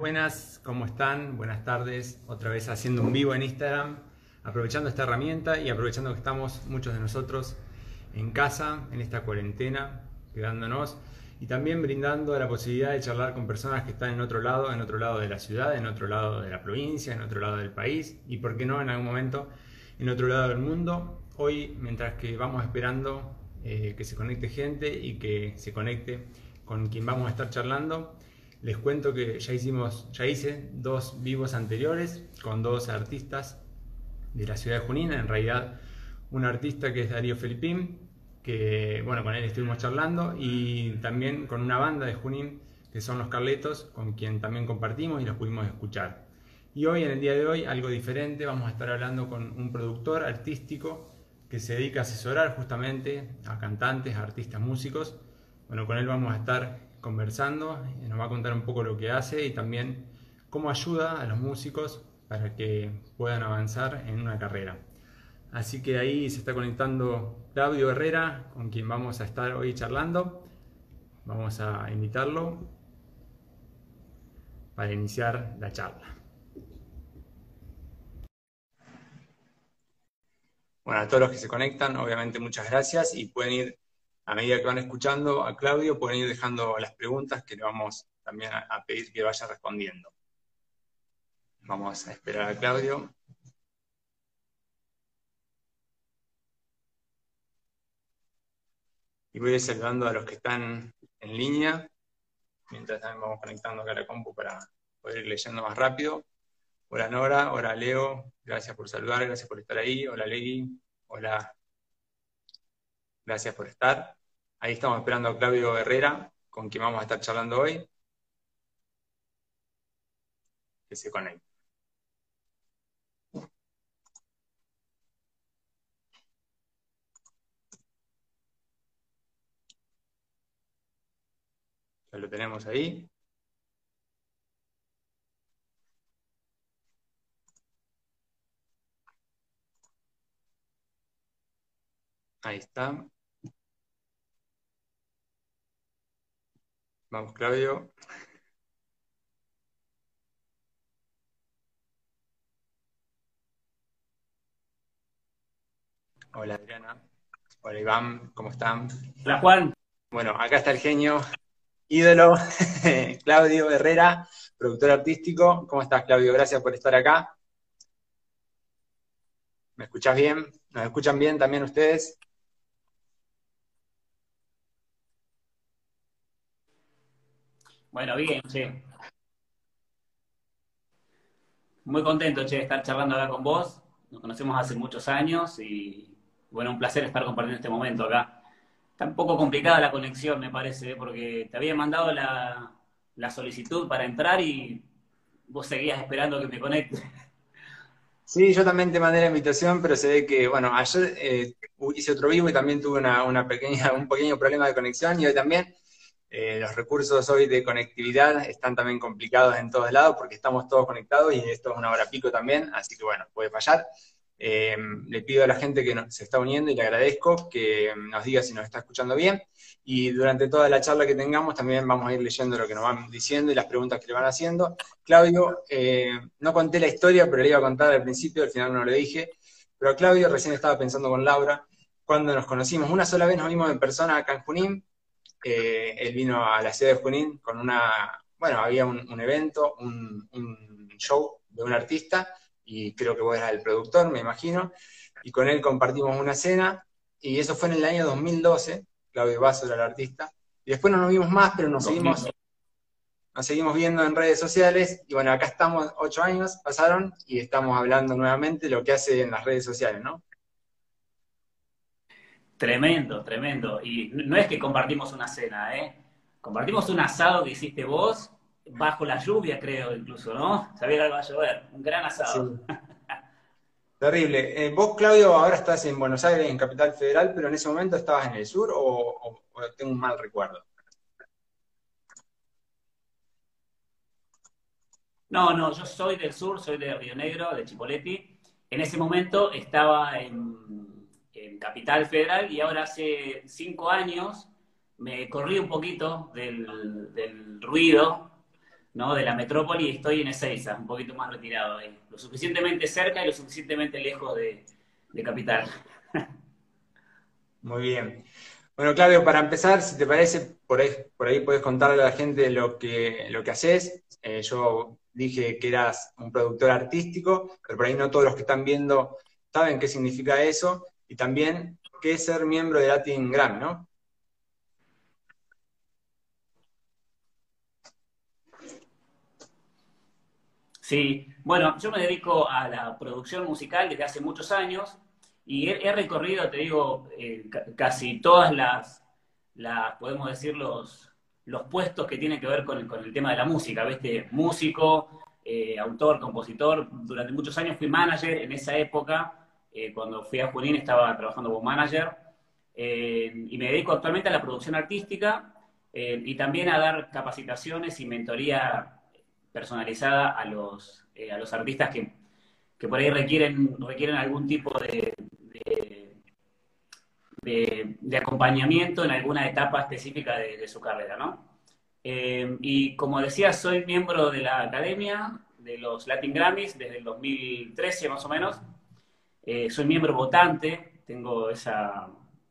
Buenas, ¿cómo están? Buenas tardes. Otra vez haciendo un vivo en Instagram, aprovechando esta herramienta y aprovechando que estamos muchos de nosotros en casa, en esta cuarentena, quedándonos y también brindando la posibilidad de charlar con personas que están en otro lado, en otro lado de la ciudad, en otro lado de la provincia, en otro lado del país y, por qué no, en algún momento en otro lado del mundo. Hoy, mientras que vamos esperando eh, que se conecte gente y que se conecte con quien vamos a estar charlando, les cuento que ya hicimos, ya hice dos vivos anteriores con dos artistas de la ciudad de Junín, en realidad un artista que es Darío Felipín, que bueno, con él estuvimos charlando, y también con una banda de Junín que son los Carletos, con quien también compartimos y los pudimos escuchar. Y hoy, en el día de hoy, algo diferente, vamos a estar hablando con un productor artístico que se dedica a asesorar justamente a cantantes, a artistas músicos. Bueno, con él vamos a estar conversando, nos va a contar un poco lo que hace y también cómo ayuda a los músicos para que puedan avanzar en una carrera. Así que ahí se está conectando Claudio Herrera, con quien vamos a estar hoy charlando. Vamos a invitarlo para iniciar la charla. Bueno, a todos los que se conectan, obviamente muchas gracias y pueden ir a medida que van escuchando a Claudio, pueden ir dejando las preguntas que le vamos también a, pedir que vaya respondiendo. Vamos a esperar a Claudio. Y voy a ir saludando a los que están en línea, mientras también vamos conectando acá a la compu para poder ir leyendo más rápido. Hola Nora, hola Leo, gracias por saludar, gracias por estar ahí. Hola Legui, hola, gracias por estar. Ahí estamos esperando a Claudio Herrera, con quien vamos a estar charlando hoy. Que se conecte. Ya lo tenemos ahí. Ahí está. Vamos, Claudio. Hola Adriana. Hola Iván, ¿cómo están? Hola Juan. Bueno, acá está el genio, ídolo, Claudio Herrera, productor artístico. ¿Cómo estás, Claudio? Gracias por estar acá. ¿Me escuchás bien? ¿Nos escuchan bien también ustedes? Bueno, bien, che. Muy contento, che, de estar charlando acá con vos. Nos conocemos hace muchos años y, bueno, un placer estar compartiendo este momento acá. Está un poco complicada la conexión, me parece, porque te había mandado la, solicitud para entrar y vos seguías esperando que me conecte. Sí, yo también te mandé la invitación, pero se ve que, bueno, ayer eh, hice otro vivo y también tuve una, pequeña, un pequeño problema de conexión y hoy también. Eh, los recursos hoy de conectividad están también complicados en todos lados porque estamos todos conectados y esto es una hora pico también, así que bueno, puede fallar. Eh, le pido a la gente que se está uniendo y le agradezco que nos diga si nos está escuchando bien. Y durante toda la charla que tengamos también vamos a ir leyendo lo que nos van diciendo y las preguntas que le van haciendo. Claudio, eh, no conté la historia, pero le iba a contar al principio, al final no lo dije. Pero Claudio recién estaba pensando con Laura, cuando nos conocimos, una sola vez nos vimos en persona acá en eh, él vino a la ciudad de Junín con una, bueno, había un, evento, un, show de un artista, y creo que vos eras el productor, me imagino, y con él compartimos una cena, y eso fue en el año 2012, Claudio Basso era el artista, y después no nos vimos más, pero nos seguimos, nos seguimos viendo en redes sociales, y bueno, acá estamos, ocho años pasaron, y estamos hablando nuevamente de lo que hace en las redes sociales, ¿no? Tremendo, tremendo. Y no es que compartimos una cena, ¿eh? Compartimos un asado que hiciste vos, bajo la lluvia, creo, incluso, ¿no? Sabía que iba a llover. Un gran asado. Terrible. Eh, vos, Claudio, ahora estás en Buenos Aires, en Capital Federal, pero en ese momento estabas en el sur o, tengo un mal recuerdo. No, no, yo soy del sur, soy de Río Negro, de Chipoleti. En ese momento estaba en en Capital Federal y ahora hace cinco años me corrí un poquito del, ruido ¿no? de la metrópoli y estoy en Ezeiza, un poquito más retirado ahí. Lo suficientemente cerca y lo suficientemente lejos de, Capital. Muy bien. Bueno, Claudio, para empezar, si te parece, por ahí, por ahí puedes contarle a la gente lo que, lo que haces. Eh, yo dije que eras un productor artístico, pero por ahí no todos los que están viendo saben qué significa eso, y también qué es ser miembro de Latin Grammy, ¿no? Sí, bueno, yo me dedico a la producción musical desde hace muchos años y he, recorrido, te digo, eh, casi todas las, las, podemos decir, los, los puestos que tienen que ver con el, con el tema de la música, ¿viste? Músico, eh, autor, compositor. Durante muchos años fui manager. En esa época, eh, cuando fui a Junín, estaba trabajando como manager. y me dedico actualmente a la producción artística y también a dar capacitaciones y mentoría personalizada a los, a los artistas que, que por ahí requieren, requieren algún tipo de, de, acompañamiento en alguna etapa específica de, su carrera, ¿no? Eh, y como decía, soy miembro de la academia de los Latin Grammys desde el 2013 más o menos. Eh, soy miembro votante, tengo esa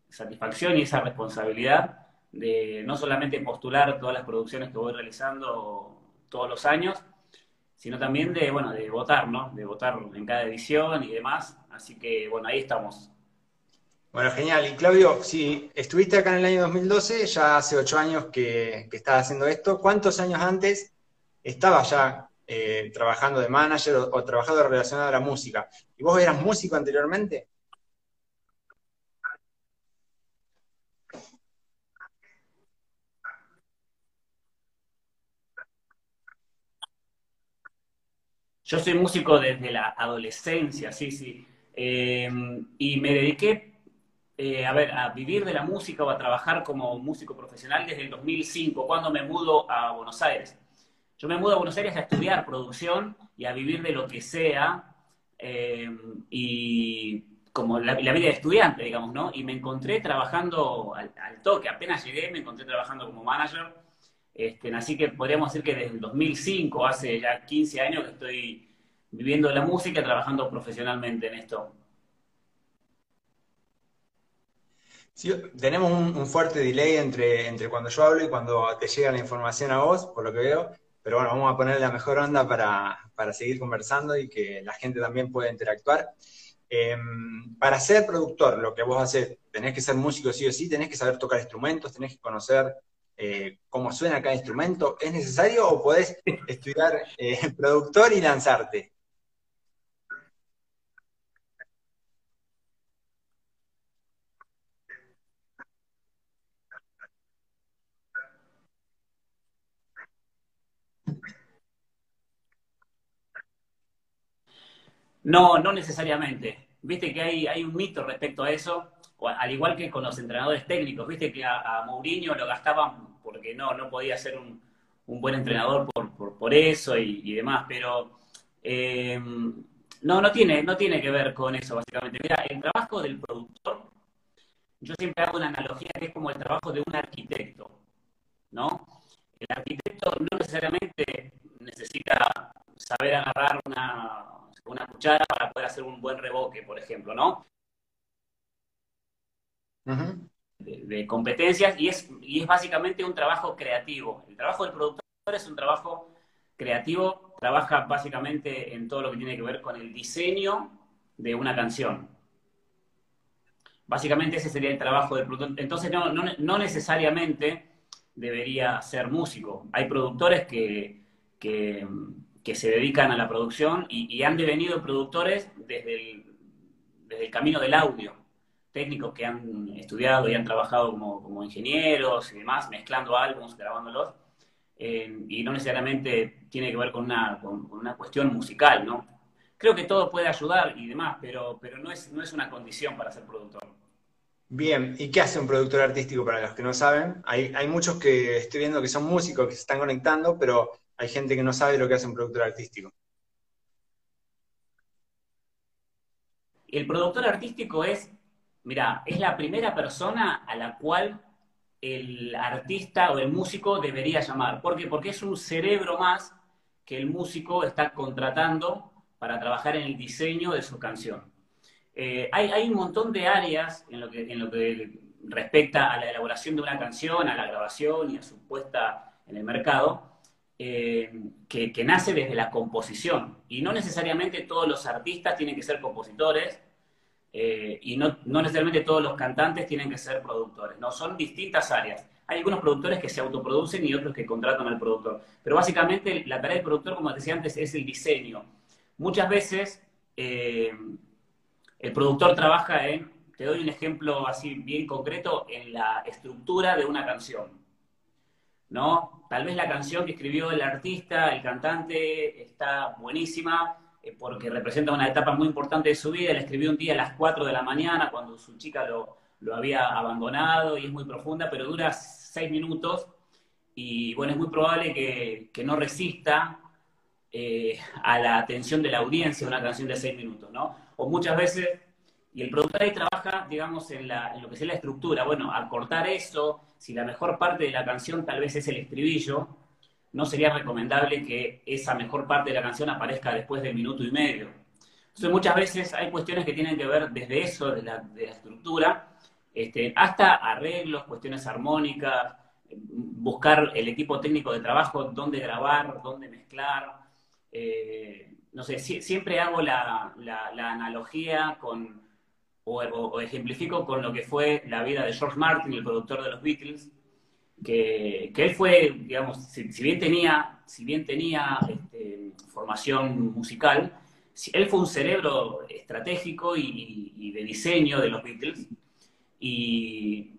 satisfacción y esa responsabilidad de no solamente postular todas las producciones que voy realizando todos los años, sino también de, bueno, de votar, ¿no? De votar en cada edición y demás. Así que, bueno, ahí estamos. Bueno, genial. Y Claudio, si estuviste acá en el año 2012, ya hace ocho años que, que estás haciendo esto, ¿cuántos años antes estabas ya eh, trabajando de manager o, trabajando relacionado a la música? ¿Y vos eras músico anteriormente? Yo soy músico desde la adolescencia, sí, sí. Eh, y me dediqué eh, a ver, a vivir de la música o a trabajar como músico profesional desde el 2005, cuando me mudo a Buenos Aires. Yo me mudo a Buenos Aires a estudiar producción y a vivir de lo que sea, eh, y como la, vida de estudiante, digamos, ¿no? Y me encontré trabajando al, toque, apenas llegué, me encontré trabajando como manager, este, así que podríamos decir que desde el 2005, hace ya 15 años que estoy viviendo la música, trabajando profesionalmente en esto. tenemos un, fuerte delay entre, entre cuando yo hablo y cuando te llega la información a vos, por lo que veo, pero bueno, vamos a poner la mejor onda para, seguir conversando y que la gente también pueda interactuar. Em, para ser productor, lo que vos haces, tenés que ser músico sí o sí, tenés que saber tocar instrumentos, tenés que conocer eh, cómo suena cada instrumento. ¿Es necesario o podés estudiar eh, productor y lanzarte? No, no necesariamente. Viste que hay, hay un mito respecto a eso, al igual que con los entrenadores técnicos. Viste que a, Mourinho lo gastaban porque no, no podía ser un, buen entrenador por, eso y, demás, pero eh, no, no tiene, no tiene que ver con eso, básicamente. Mira, el trabajo del productor, yo siempre hago una analogía que es como el trabajo de un arquitecto, ¿no? El arquitecto no necesariamente necesita saber agarrar una, una cuchara para poder hacer un buen revoque, por ejemplo, ¿no? de, competencias y es, y es básicamente un trabajo creativo. El trabajo del productor es un trabajo creativo, trabaja básicamente en todo lo que tiene que ver con el diseño de una canción. Básicamente ese sería el trabajo del productor. Entonces no, no, necesariamente debería ser músico. Hay productores que, que que se dedican a la producción y, han devenido productores desde el, desde el, camino del audio. Técnicos que han estudiado y han trabajado como, ingenieros y demás, mezclando álbumes, grabándolos. Eh, y no necesariamente tiene que ver con una, con, una cuestión musical, ¿no? Creo que todo puede ayudar y demás, pero, pero no, es, no es una condición para ser productor. Bien, ¿y qué hace un productor artístico para los que no saben? Hay, hay muchos que estoy viendo que son músicos que se están conectando, pero hay gente que no sabe lo que hace un productor artístico. El productor artístico es, mira, es la primera persona a la cual el artista o el músico debería llamar. ¿Por qué? Porque es un cerebro más que el músico está contratando para trabajar en el diseño de su canción. Eh, hay, un montón de áreas en lo, que, en lo que respecta a la elaboración de una canción, a la grabación y a su puesta en el mercado, eh, que, nace desde la composición. Y no necesariamente todos los artistas tienen que ser compositores eh, y no, no, necesariamente todos los cantantes tienen que ser productores. No, son distintas áreas. Hay algunos productores que se autoproducen y otros que contratan al productor. Pero básicamente la tarea del productor, como decía antes, es el diseño. Muchas veces eh, el productor trabaja en, te doy un ejemplo así bien concreto, en la estructura de una canción. ¿No? Tal vez la canción que escribió el artista, el cantante, está buenísima eh, porque representa una etapa muy importante de su vida. La escribió un día a las 4 de la mañana cuando su chica lo, había abandonado y es muy profunda, pero dura 6 minutos y bueno, es muy probable que, no resista eh, a la atención de la audiencia una canción de 6 minutos, ¿no? O muchas veces, y el productor ahí trabaja, digamos, en, lo que es la estructura, bueno, acortar eso, si la mejor parte de la canción tal vez es el estribillo, no sería recomendable que esa mejor parte de la canción aparezca después del minuto y medio. Entonces muchas veces hay cuestiones que tienen que ver desde eso, de la, estructura, este, hasta arreglos, cuestiones armónicas, buscar el equipo técnico de trabajo, dónde grabar, dónde mezclar. Eh, no sé, siempre hago la, analogía con, o, ejemplifico con lo que fue la vida de George Martin, el productor de los Beatles, que, él fue, digamos, si, bien tenía, si bien tenía este, formación musical, él fue un cerebro estratégico y, de diseño de los Beatles, y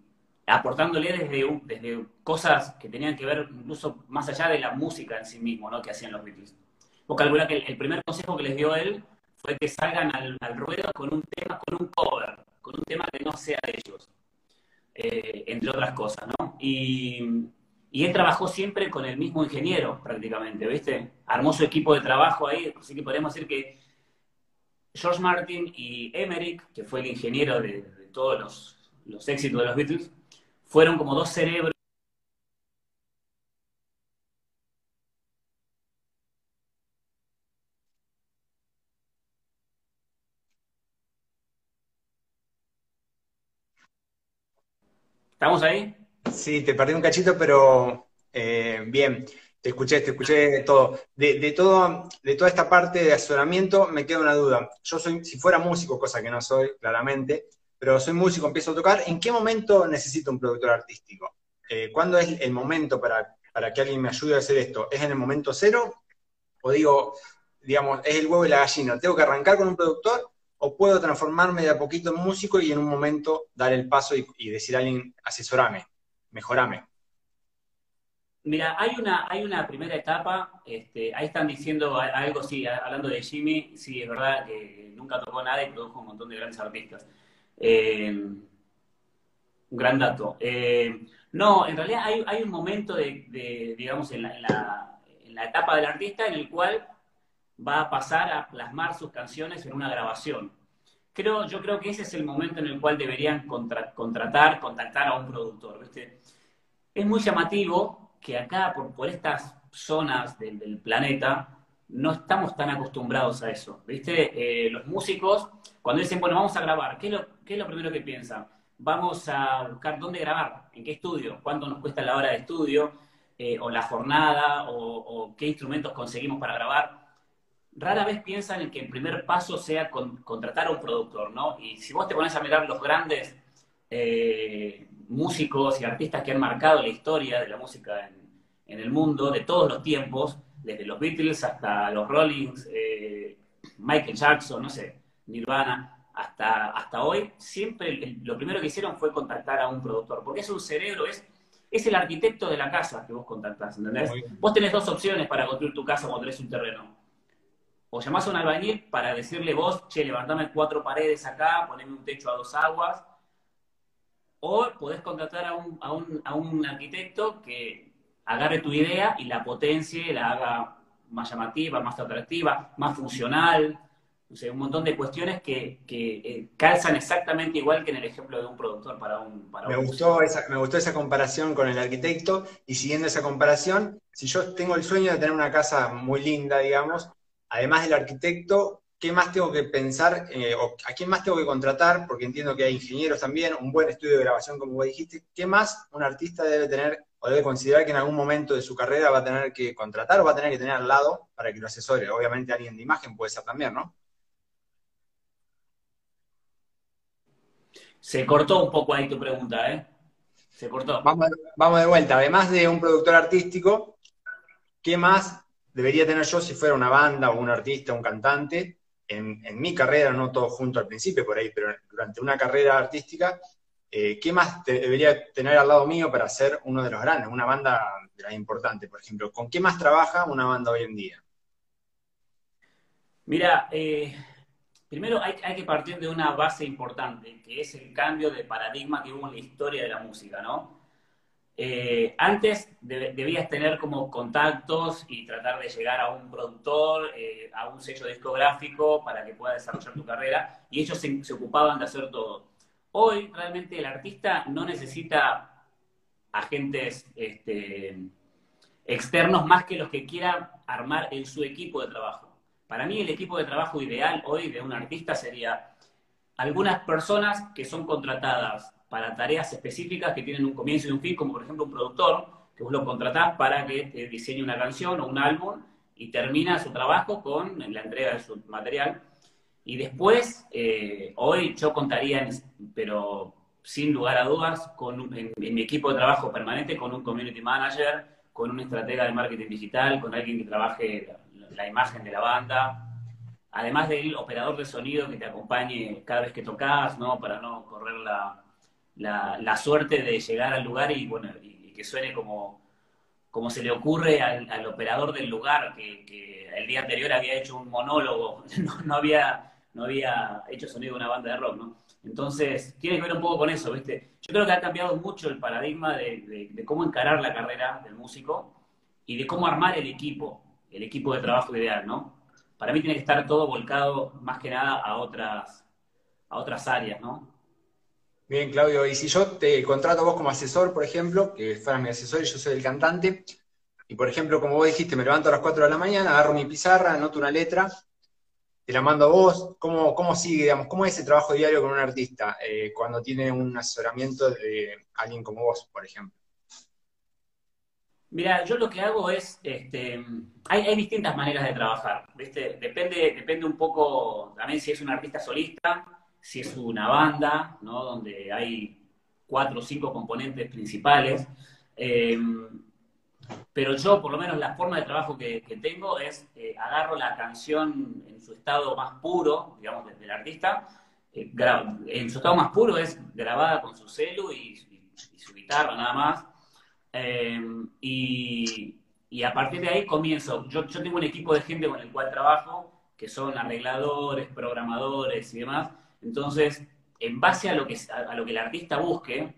aportándole desde, desde cosas que tenían que ver incluso más allá de la música en sí mismo, ¿no? que hacían los Beatles. Vos calcula que el, primer consejo que les dio él fue que salgan al, ruedo con un tema, con un cover, con un tema que no sea de ellos. Eh, entre otras cosas, ¿no? Y, él trabajó siempre con el mismo ingeniero, prácticamente, ¿viste? Armó equipo de trabajo ahí, así que podemos decir que George Martin y Emmerich, que fue el ingeniero de, todos los éxitos de los Beatles, fueron como dos cerebros ¿Estamos ahí? Sí, te perdí un cachito, pero eh, bien, te escuché, te escuché todo. De, todo. de toda esta parte de asesoramiento me queda una duda. Yo soy, si fuera músico, cosa que no soy, claramente, pero soy músico, empiezo a tocar, ¿en qué momento necesito un productor artístico? Eh, ¿Cuándo es el momento para, para que alguien me ayude a hacer esto? ¿Es en el momento cero? O digo, digamos, es el huevo y la gallina. ¿Tengo que arrancar con un productor o puedo transformarme de a poquito en músico y en un momento dar el paso y, decir a alguien, asesorame, mejorame? Mira, hay una, hay una primera etapa, este, ahí están diciendo algo, sí, hablando de Jimmy, sí, es verdad que nunca tocó nada y produjo un montón de grandes artistas. Eh, un gran dato. Eh, no, en realidad hay, un momento de, digamos, en la, en la etapa del artista en el cual va a pasar a plasmar sus canciones en una grabación. Creo, yo creo que ese es el momento en el cual deberían contratar, contactar a un productor. Es muy llamativo que acá, por, estas zonas del, planeta, no estamos tan acostumbrados a eso. ¿Viste? Eh, los músicos, cuando dicen, bueno, vamos a grabar, ¿qué es lo, qué es lo primero que piensan? Vamos a buscar dónde grabar, en qué estudio, cuánto nos cuesta la hora de estudio, eh, o la jornada, o qué instrumentos conseguimos para grabar rara vez piensan en que el primer paso sea contratar a un productor, ¿no? Y si vos te pones a mirar los grandes eh, músicos y artistas que han marcado la historia de la música en, el mundo, de todos los tiempos, desde los Beatles hasta los Rollins, eh, Michael Jackson, no sé, Nirvana, hasta, hasta hoy, siempre lo primero que hicieron fue contactar a un productor, porque es un cerebro, es, es el arquitecto de la casa que vos contactás, ¿entendés? Vos tenés dos opciones para construir tu casa cuando tenés un terreno o llamás a un albañil para decirle vos, che, levantame cuatro paredes acá, poneme un techo a dos aguas, o podés contratar a un, a un, arquitecto que agarre tu idea y la potencie, la haga más llamativa, más atractiva, más funcional, un montón de cuestiones que, eh, calzan exactamente igual que en el ejemplo de un productor para un... me, gustó esa, me gustó esa comparación con el arquitecto. Y siguiendo esa comparación, si yo tengo el sueño de tener una casa muy linda, digamos, además del arquitecto, ¿qué más tengo que pensar eh, o a quién más tengo que contratar? Porque entiendo que hay ingenieros también, un buen estudio de grabación, como vos dijiste. ¿Qué más un artista debe tener o debe considerar que en algún momento de su carrera va a tener que contratar o va a tener que tener al lado para que lo asesore? Obviamente alguien de imagen puede ser también, ¿no? Se cortó un poco ahí tu pregunta, ¿eh? Se cortó. Vamos, vamos de vuelta. Además de un productor artístico, ¿qué más debería tener yo si fuera una banda o un artista, un cantante? En, mi carrera, no todo junto al principio por ahí, pero durante una carrera artística, eh, ¿qué más debería tener al lado mío para ser uno de los grandes, una banda de las importantes, por ejemplo? ¿Con qué más trabaja una banda hoy en día? Mira, eh, Primero hay, que partir de una base importante, que es el cambio de paradigma que hubo en la historia de la música, ¿no? Eh, antes debías tener como contactos y tratar de llegar a un productor, eh, a un sello discográfico para que pueda desarrollar tu carrera, y ellos se, ocupaban de hacer todo. Hoy realmente el artista no necesita agentes este, externos más que los que quiera armar en su equipo de trabajo. Para mí el equipo de trabajo ideal hoy de un artista sería algunas personas que son contratadas para tareas específicas que tienen un comienzo y un fin, como por ejemplo un productor, que vos lo contratás para que te diseñe una canción o un álbum y termina su trabajo con la entrega de su material. Y después, eh, hoy yo contaría, pero sin lugar a dudas, con, en, mi equipo de trabajo permanente con un community manager, con un estratega de marketing digital, con alguien que trabaje la imagen de la banda, además del operador de sonido que te acompañe cada vez que tocas, ¿no? Para no correr la, suerte de llegar al lugar y, bueno, y, que suene como, como se le ocurre al, operador del lugar, que, el día anterior había hecho un monólogo, no, había, no había hecho sonido de una banda de rock, ¿no? Entonces, tiene que ver un poco con eso, ¿viste? Yo creo que ha cambiado mucho el paradigma de, de cómo encarar la carrera del músico y de cómo armar el equipo el equipo de trabajo ideal, ¿no? Para mí tiene que estar todo volcado más que nada a otras, a otras áreas, ¿no? Bien, Claudio, y si yo te contrato a vos como asesor, por ejemplo, que fueras mi asesor y yo soy el cantante, y por ejemplo, como vos dijiste, me levanto a las 4 de la mañana, agarro mi pizarra, anoto una letra, te la mando a vos, ¿cómo, cómo sigue, digamos, cómo es ese trabajo diario con un artista eh, cuando tiene un asesoramiento de alguien como vos, por ejemplo? Mira, yo lo que hago es, este, hay, distintas maneras de trabajar, ¿viste? Depende, depende un poco también si es un artista solista, si es una banda, ¿no? Donde hay cuatro o cinco componentes principales. Em, pero yo, por lo menos, la forma de trabajo que, tengo es eh, agarro la canción en su estado más puro, digamos, del artista. Eh, en su estado más puro es grabada con su celu y su guitarra nada más Em, y, a partir de ahí comienzo. Yo, tengo un equipo de gente con el cual trabajo, que son arregladores, programadores y demás. Entonces, en base a lo que, a, lo que el artista busque,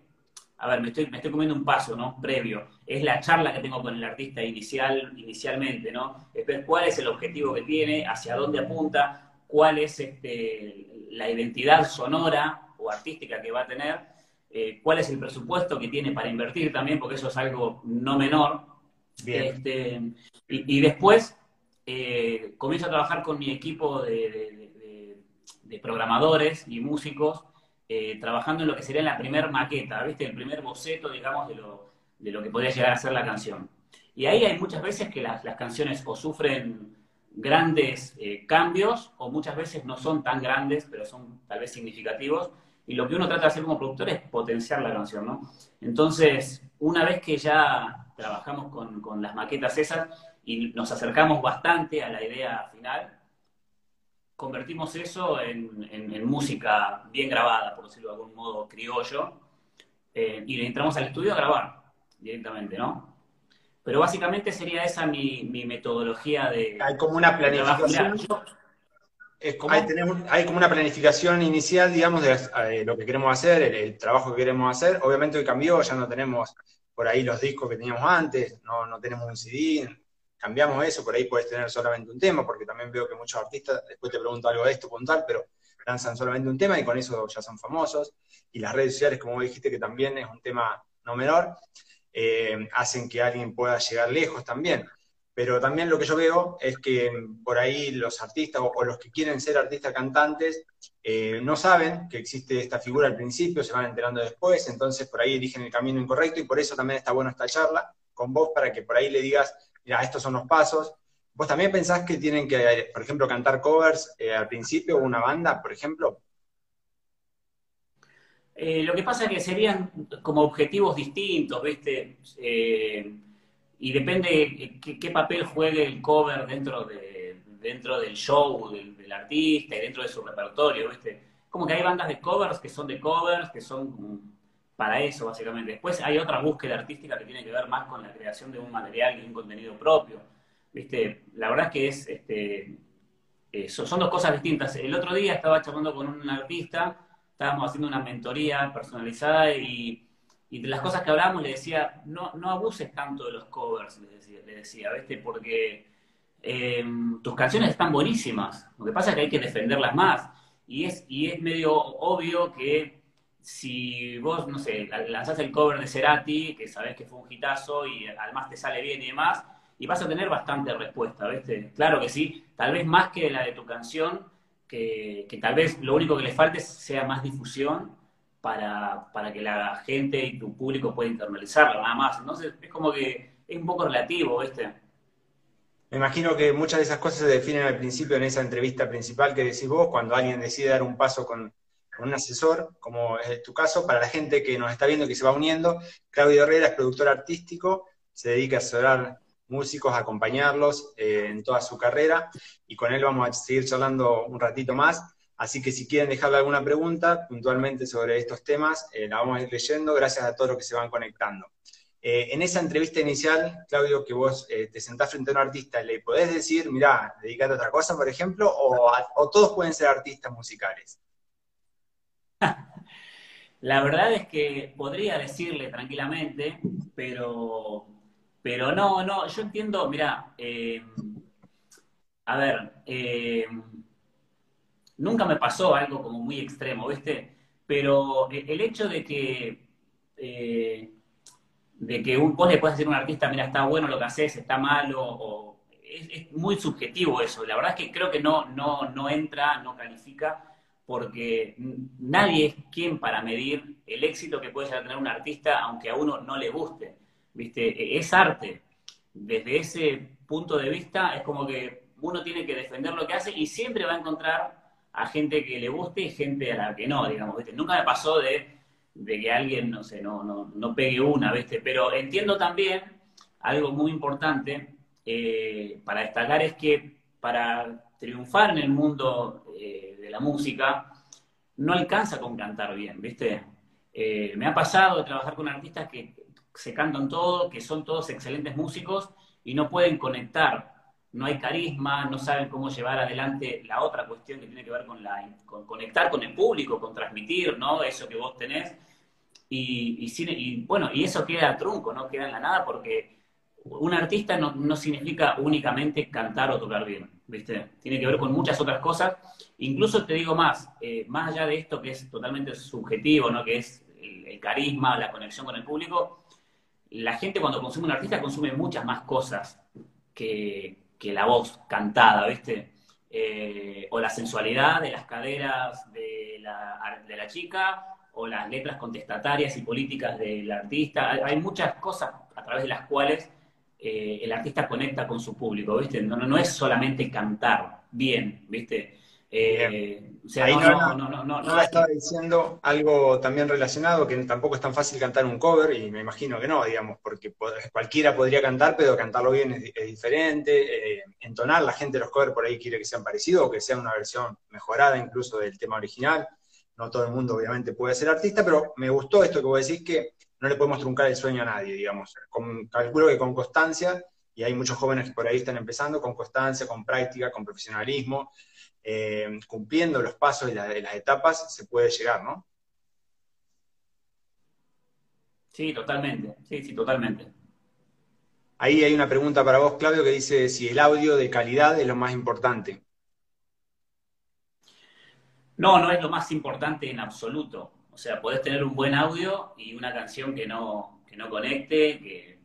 a ver, me estoy, me estoy comiendo un paso, ¿no? Previo. Es la charla que tengo con el artista inicial, inicialmente, ¿no? Es ver cuál es el objetivo que tiene, hacia dónde apunta, cuál es este, la identidad sonora o artística que va a tener eh, cuál es el presupuesto que tiene para invertir también, porque eso es algo no menor. Este, y, después eh, comienzo a trabajar con mi equipo de, programadores y músicos, eh, trabajando en lo que sería la primer maqueta, ¿viste? El primer boceto, digamos, de lo, de lo que podría llegar a ser la canción. Y ahí hay muchas veces que las, las canciones o sufren grandes cambios o muchas veces no son tan grandes, pero son tal vez significativos y lo que uno trata de hacer como productor es potenciar la canción, ¿no? Entonces, una vez que ya trabajamos con, las maquetas esas y nos acercamos bastante a la idea final, convertimos eso en, música bien grabada, por decirlo de algún modo criollo, eh, y entramos al estudio a grabar directamente, ¿no? Pero básicamente sería esa mi, metodología de... Hay como una planificación hay, como una planificación inicial, digamos, de eh, lo que queremos hacer, el, trabajo que queremos hacer. Obviamente hoy cambió, ya no tenemos por ahí los discos que teníamos antes, no, no tenemos un CD. Cambiamos eso, por ahí puedes tener solamente un tema, porque también veo que muchos artistas, después te pregunto algo de esto puntual, pero lanzan solamente un tema y con eso ya son famosos. Y las redes sociales, como dijiste, que también es un tema no menor, eh, hacen que alguien pueda llegar lejos también. Pero también lo que yo veo es que por ahí los artistas o, los que quieren ser artistas cantantes eh, no saben que existe esta figura al principio, se van enterando después, entonces por ahí eligen el camino incorrecto y por eso también está bueno esta charla con vos para que por ahí le digas, mira, estos son los pasos. ¿Vos también pensás que tienen que, por ejemplo, cantar covers eh, al principio, una banda, por ejemplo? Eh, lo que pasa es que serían como objetivos distintos, ¿viste? Eh, y depende qué, papel juegue el cover dentro, de, dentro del show del, artista y dentro de su repertorio, ¿viste? Como que hay bandas de covers que son de covers, que son para eso, básicamente. Después hay otra búsqueda artística que tiene que ver más con la creación de un material y un contenido propio, ¿viste? La verdad es que es, este, eh, son dos cosas distintas. El otro día estaba charlando con un artista estábamos haciendo una mentoría personalizada y, de las cosas que hablábamos le decía, no, no abuses tanto de los covers, le decía, le decía ¿viste? Porque eh, tus canciones están buenísimas, lo que pasa es que hay que defenderlas más. Y es, y es medio obvio que si vos, no sé, lanzás el cover de Cerati, que sabés que fue un hitazo y además te sale bien y demás, y vas a tener bastante respuesta, ¿viste? Claro que sí, tal vez más que la de tu canción, que, tal vez lo único que le falte sea más difusión para, que la gente y tu público pueda internalizarlo, nada más. Entonces, es como que es un poco relativo, este Me imagino que muchas de esas cosas se definen al principio en esa entrevista principal que decís vos, cuando alguien decide dar un paso con, un asesor, como es tu caso, para la gente que nos está viendo que se va uniendo, Claudio Herrera es productor artístico, se dedica a asesorar músicos, acompañarlos eh, en toda su carrera y con él vamos a seguir charlando un ratito más. Así que si quieren dejarle alguna pregunta puntualmente sobre estos temas, eh, la vamos a ir leyendo. Gracias a todos los que se van conectando. Eh, en esa entrevista inicial, Claudio, que vos te sentás frente a un artista, ¿le podés decir, mira, dedícate a otra cosa, por ejemplo, o todos pueden ser artistas musicales? La verdad es que podría decirle tranquilamente, pero pero no, no, yo entiendo, mira, eh, a ver, eh, nunca me pasó algo como muy extremo, ¿viste? Pero el hecho de que, eh, de que un, vos le puedes decir a un artista, mira, está bueno lo que haces, está malo, o, es, muy subjetivo eso. La verdad es que creo que no, no, no entra, no califica, porque nadie es quien para medir el éxito que puede llegar a tener un artista, aunque a uno no le guste. ¿viste? E, es arte. Desde ese punto de vista es como que uno tiene que defender lo que hace y siempre va a encontrar a gente que le guste y gente a la que no, digamos, ¿viste? Nunca me pasó de, que alguien, no sé, no, no, no, pegue una, ¿viste? Pero entiendo también algo muy importante eh, para destacar es que para triunfar en el mundo la música no alcanza con cantar bien, ¿viste? Eh, me ha pasado de trabajar con artistas que se cantan todo, que son todos excelentes músicos y no pueden conectar. No hay carisma, no saben cómo llevar adelante la otra cuestión que tiene que ver con, la, con conectar con el público, con transmitir, ¿no? Eso que vos tenés. Y, bueno, y eso queda trunco, no queda en la nada porque un artista no, significa únicamente cantar o tocar bien, ¿viste? Tiene que ver con muchas otras cosas. Incluso te digo más, eh, más allá de esto que es totalmente subjetivo, ¿no? Que es el, carisma, la conexión con el público, la gente cuando consume un artista consume muchas más cosas que, la voz cantada, ¿viste? Eh, o la sensualidad de las caderas de la chica, o las letras contestatarias y políticas del artista. Hay, muchas cosas a través de las cuales eh, el artista conecta con su público, ¿viste? No, no, es solamente cantar bien, ¿viste? Eh, Ahí no, no, no, no, estaba diciendo algo también relacionado, que tampoco es tan fácil cantar un cover, y me imagino que no, digamos, porque cualquiera podría cantar, pero cantarlo bien es, diferente. Eh, entonar, la gente de los covers por ahí quiere que sean parecidos, o que sea una versión mejorada incluso del tema original. No todo el mundo, obviamente, puede ser artista, pero me gustó esto que vos decís que no le podemos truncar el sueño a nadie, digamos. Con, calculo que con constancia, y hay muchos jóvenes que por ahí están empezando, con constancia, con práctica, con profesionalismo, eh, cumpliendo los pasos y las, las etapas, se puede llegar, ¿no? Sí, totalmente, sí, sí, totalmente. Ahí hay una pregunta para vos, Claudio, que dice si el audio de calidad es lo más importante. No, no es lo más importante en absoluto. O sea, podés tener un buen audio y una canción que no, que no conecte, que,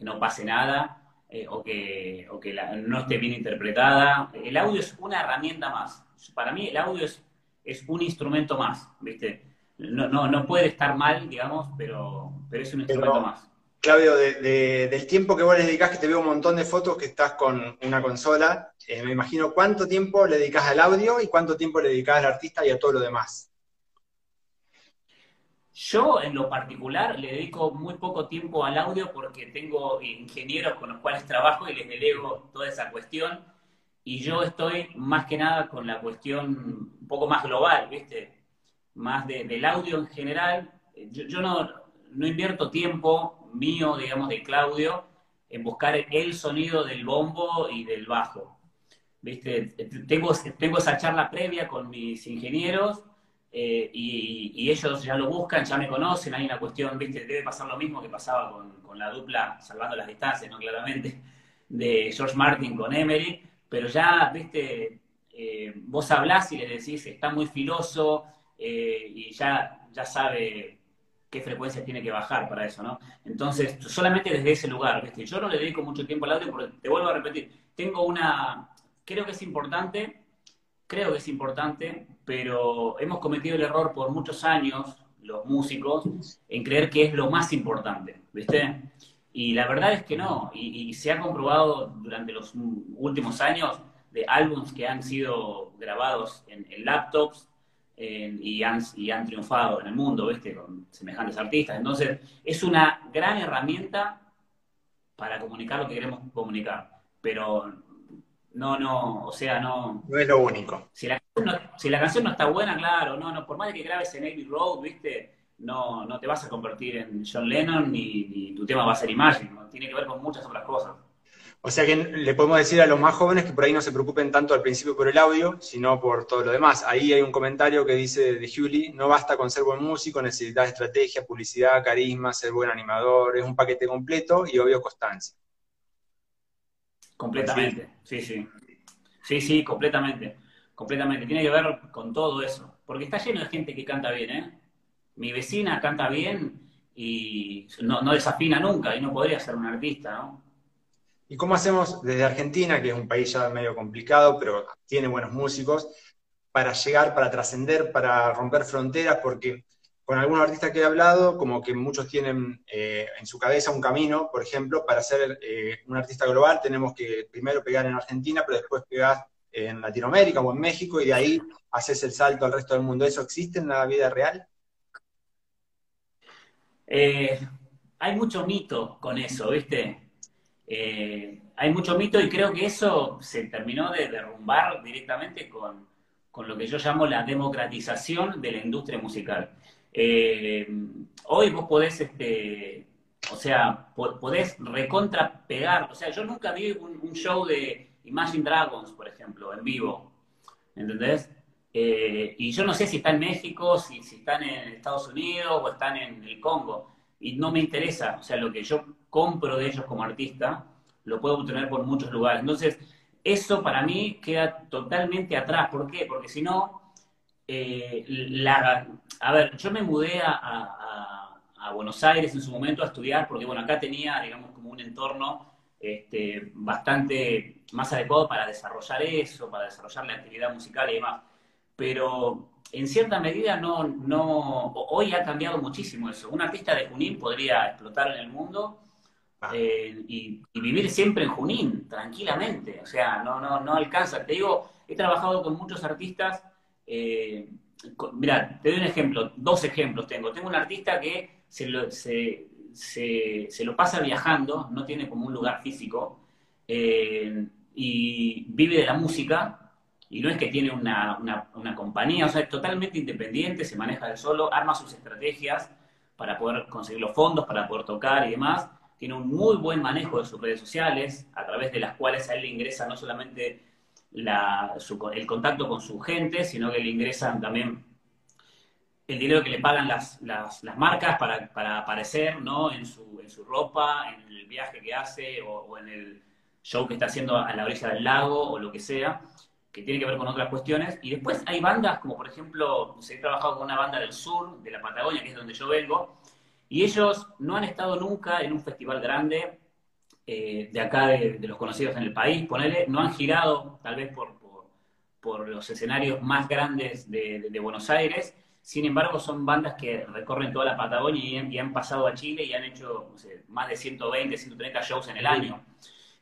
no pase nada, eh, o que, o que no esté bien interpretada. El audio es una herramienta más. Para mí el audio es, es un instrumento más, ¿viste? No, no, no puede estar mal, digamos, pero, pero es un instrumento más. Claudio, del tiempo que vos le dedicás, que te veo un montón de fotos que estás con una consola, eh, me imagino cuánto tiempo le dedicás al audio y cuánto tiempo le dedicás al artista y a todo lo demás. Yo, en lo particular, le dedico muy poco tiempo al audio porque tengo ingenieros con los cuales trabajo y les delego toda esa cuestión. Y yo estoy más que nada con la cuestión un poco más global, ¿viste? Más del audio en general. Yo, no, no invierto tiempo mío, digamos, de Claudio, en buscar el sonido del bombo y del bajo. ¿Viste? Tengo, tengo esa charla previa con mis ingenieros eh, y, ellos ya lo buscan, ya me conocen, hay una cuestión, ¿viste? Debe pasar lo mismo que pasaba con, la dupla, salvando las distancias, ¿no? Claramente, de George Martin con Emery, pero ya, ¿viste? Eh, vos hablás y le decís, está muy filoso eh, y ya, ya sabe qué frecuencia tiene que bajar para eso, ¿no? Entonces, solamente desde ese lugar, ¿viste? Yo no le dedico mucho tiempo al audio porque, te vuelvo a repetir, tengo una, creo que es importante, creo que es importante pero hemos cometido el error por muchos años, los músicos, en creer que es lo más importante, ¿viste? Y la verdad es que no, y, se ha comprobado durante los últimos años de álbums que han sido grabados en, laptops y, han, y han triunfado en el mundo, ¿viste? Con semejantes artistas. Entonces, es una gran herramienta para comunicar lo que queremos comunicar, pero no, no, o sea, no... No es lo único. Si la, si la canción no está buena, claro, no, no, por más de que grabes en Abbey Road, viste, no, no te vas a convertir en John Lennon ni, tu tema va a ser Imagine, tiene que ver con muchas otras cosas. O sea que le podemos decir a los más jóvenes que por ahí no se preocupen tanto al principio por el audio, sino por todo lo demás. Ahí hay un comentario que dice de Julie, no basta con ser buen músico, necesitas estrategia, publicidad, carisma, ser buen animador, es un paquete completo y obvio constancia. Completamente, sí, sí. Sí, sí, completamente. Completamente. Tiene que ver con todo eso. Porque está lleno de gente que canta bien, ¿eh? Mi vecina canta bien y no, desafina nunca y no podría ser un artista, ¿no? ¿Y cómo hacemos desde Argentina, que es un país ya medio complicado, pero tiene buenos músicos, para llegar, para trascender, para romper fronteras? Porque con algunos artistas que he hablado, como que muchos tienen eh, en su cabeza un camino, por ejemplo, para ser eh, un artista global tenemos que primero pegar en Argentina, pero después pegar en Latinoamérica o en México y de ahí haces el salto al resto del mundo. ¿Eso existe en la vida real? Eh, hay mucho mito con eso, ¿viste? hay mucho mito y creo que eso se terminó de derrumbar directamente con, con lo que yo llamo la democratización de la industria musical. Eh, hoy vos podés, este, o sea, podés recontra pegar. O sea, yo nunca vi un, show de Imagine Dragons, por ejemplo, en vivo. ¿Entendés? Eh, y yo no sé si está en México, si, si están en Estados Unidos o están en el Congo. Y no me interesa. O sea, lo que yo compro de ellos como artista, lo puedo obtener por muchos lugares. Entonces, eso para mí queda totalmente atrás. ¿Por qué? Porque si no, eh, la, a ver, yo me mudé a, Buenos Aires en su momento a estudiar, porque bueno, acá tenía, digamos, como un entorno este, bastante más adecuado para desarrollar eso, para desarrollar la actividad musical y demás. Pero en cierta medida no, no, hoy ha cambiado muchísimo eso. Un artista de Junín podría explotar en el mundo ah. eh, y, vivir siempre en Junín, tranquilamente. O sea, no, no, no alcanza. Te digo, he trabajado con muchos artistas eh, mira, te doy un ejemplo, dos ejemplos tengo. Tengo un artista que se lo, pasa viajando, no tiene como un lugar físico, eh, y vive de la música, y no es que tiene una, compañía, o sea, es totalmente independiente, se maneja de solo, arma sus estrategias para poder conseguir los fondos, para poder tocar y demás. Tiene un muy buen manejo de sus redes sociales, a través de las cuales a él le ingresa no solamente el contacto con su gente, sino que le ingresan también el dinero que le pagan las, las, marcas para, para, aparecer, ¿no? En su, en su ropa, en el viaje que hace o, en el show que está haciendo a la orilla del lago o lo que sea, que tiene que ver con otras cuestiones. Y después hay bandas como, por ejemplo, he trabajado con una banda del sur, de la Patagonia, que es donde yo vengo, y ellos no han estado nunca en un festival grande eh, de acá, de, los conocidos en el país, ponele, no han girado tal vez por, por, los escenarios más grandes de, Buenos Aires, sin embargo, son bandas que recorren toda la Patagonia y han, pasado a Chile y han hecho más de 120, 130 shows en el año.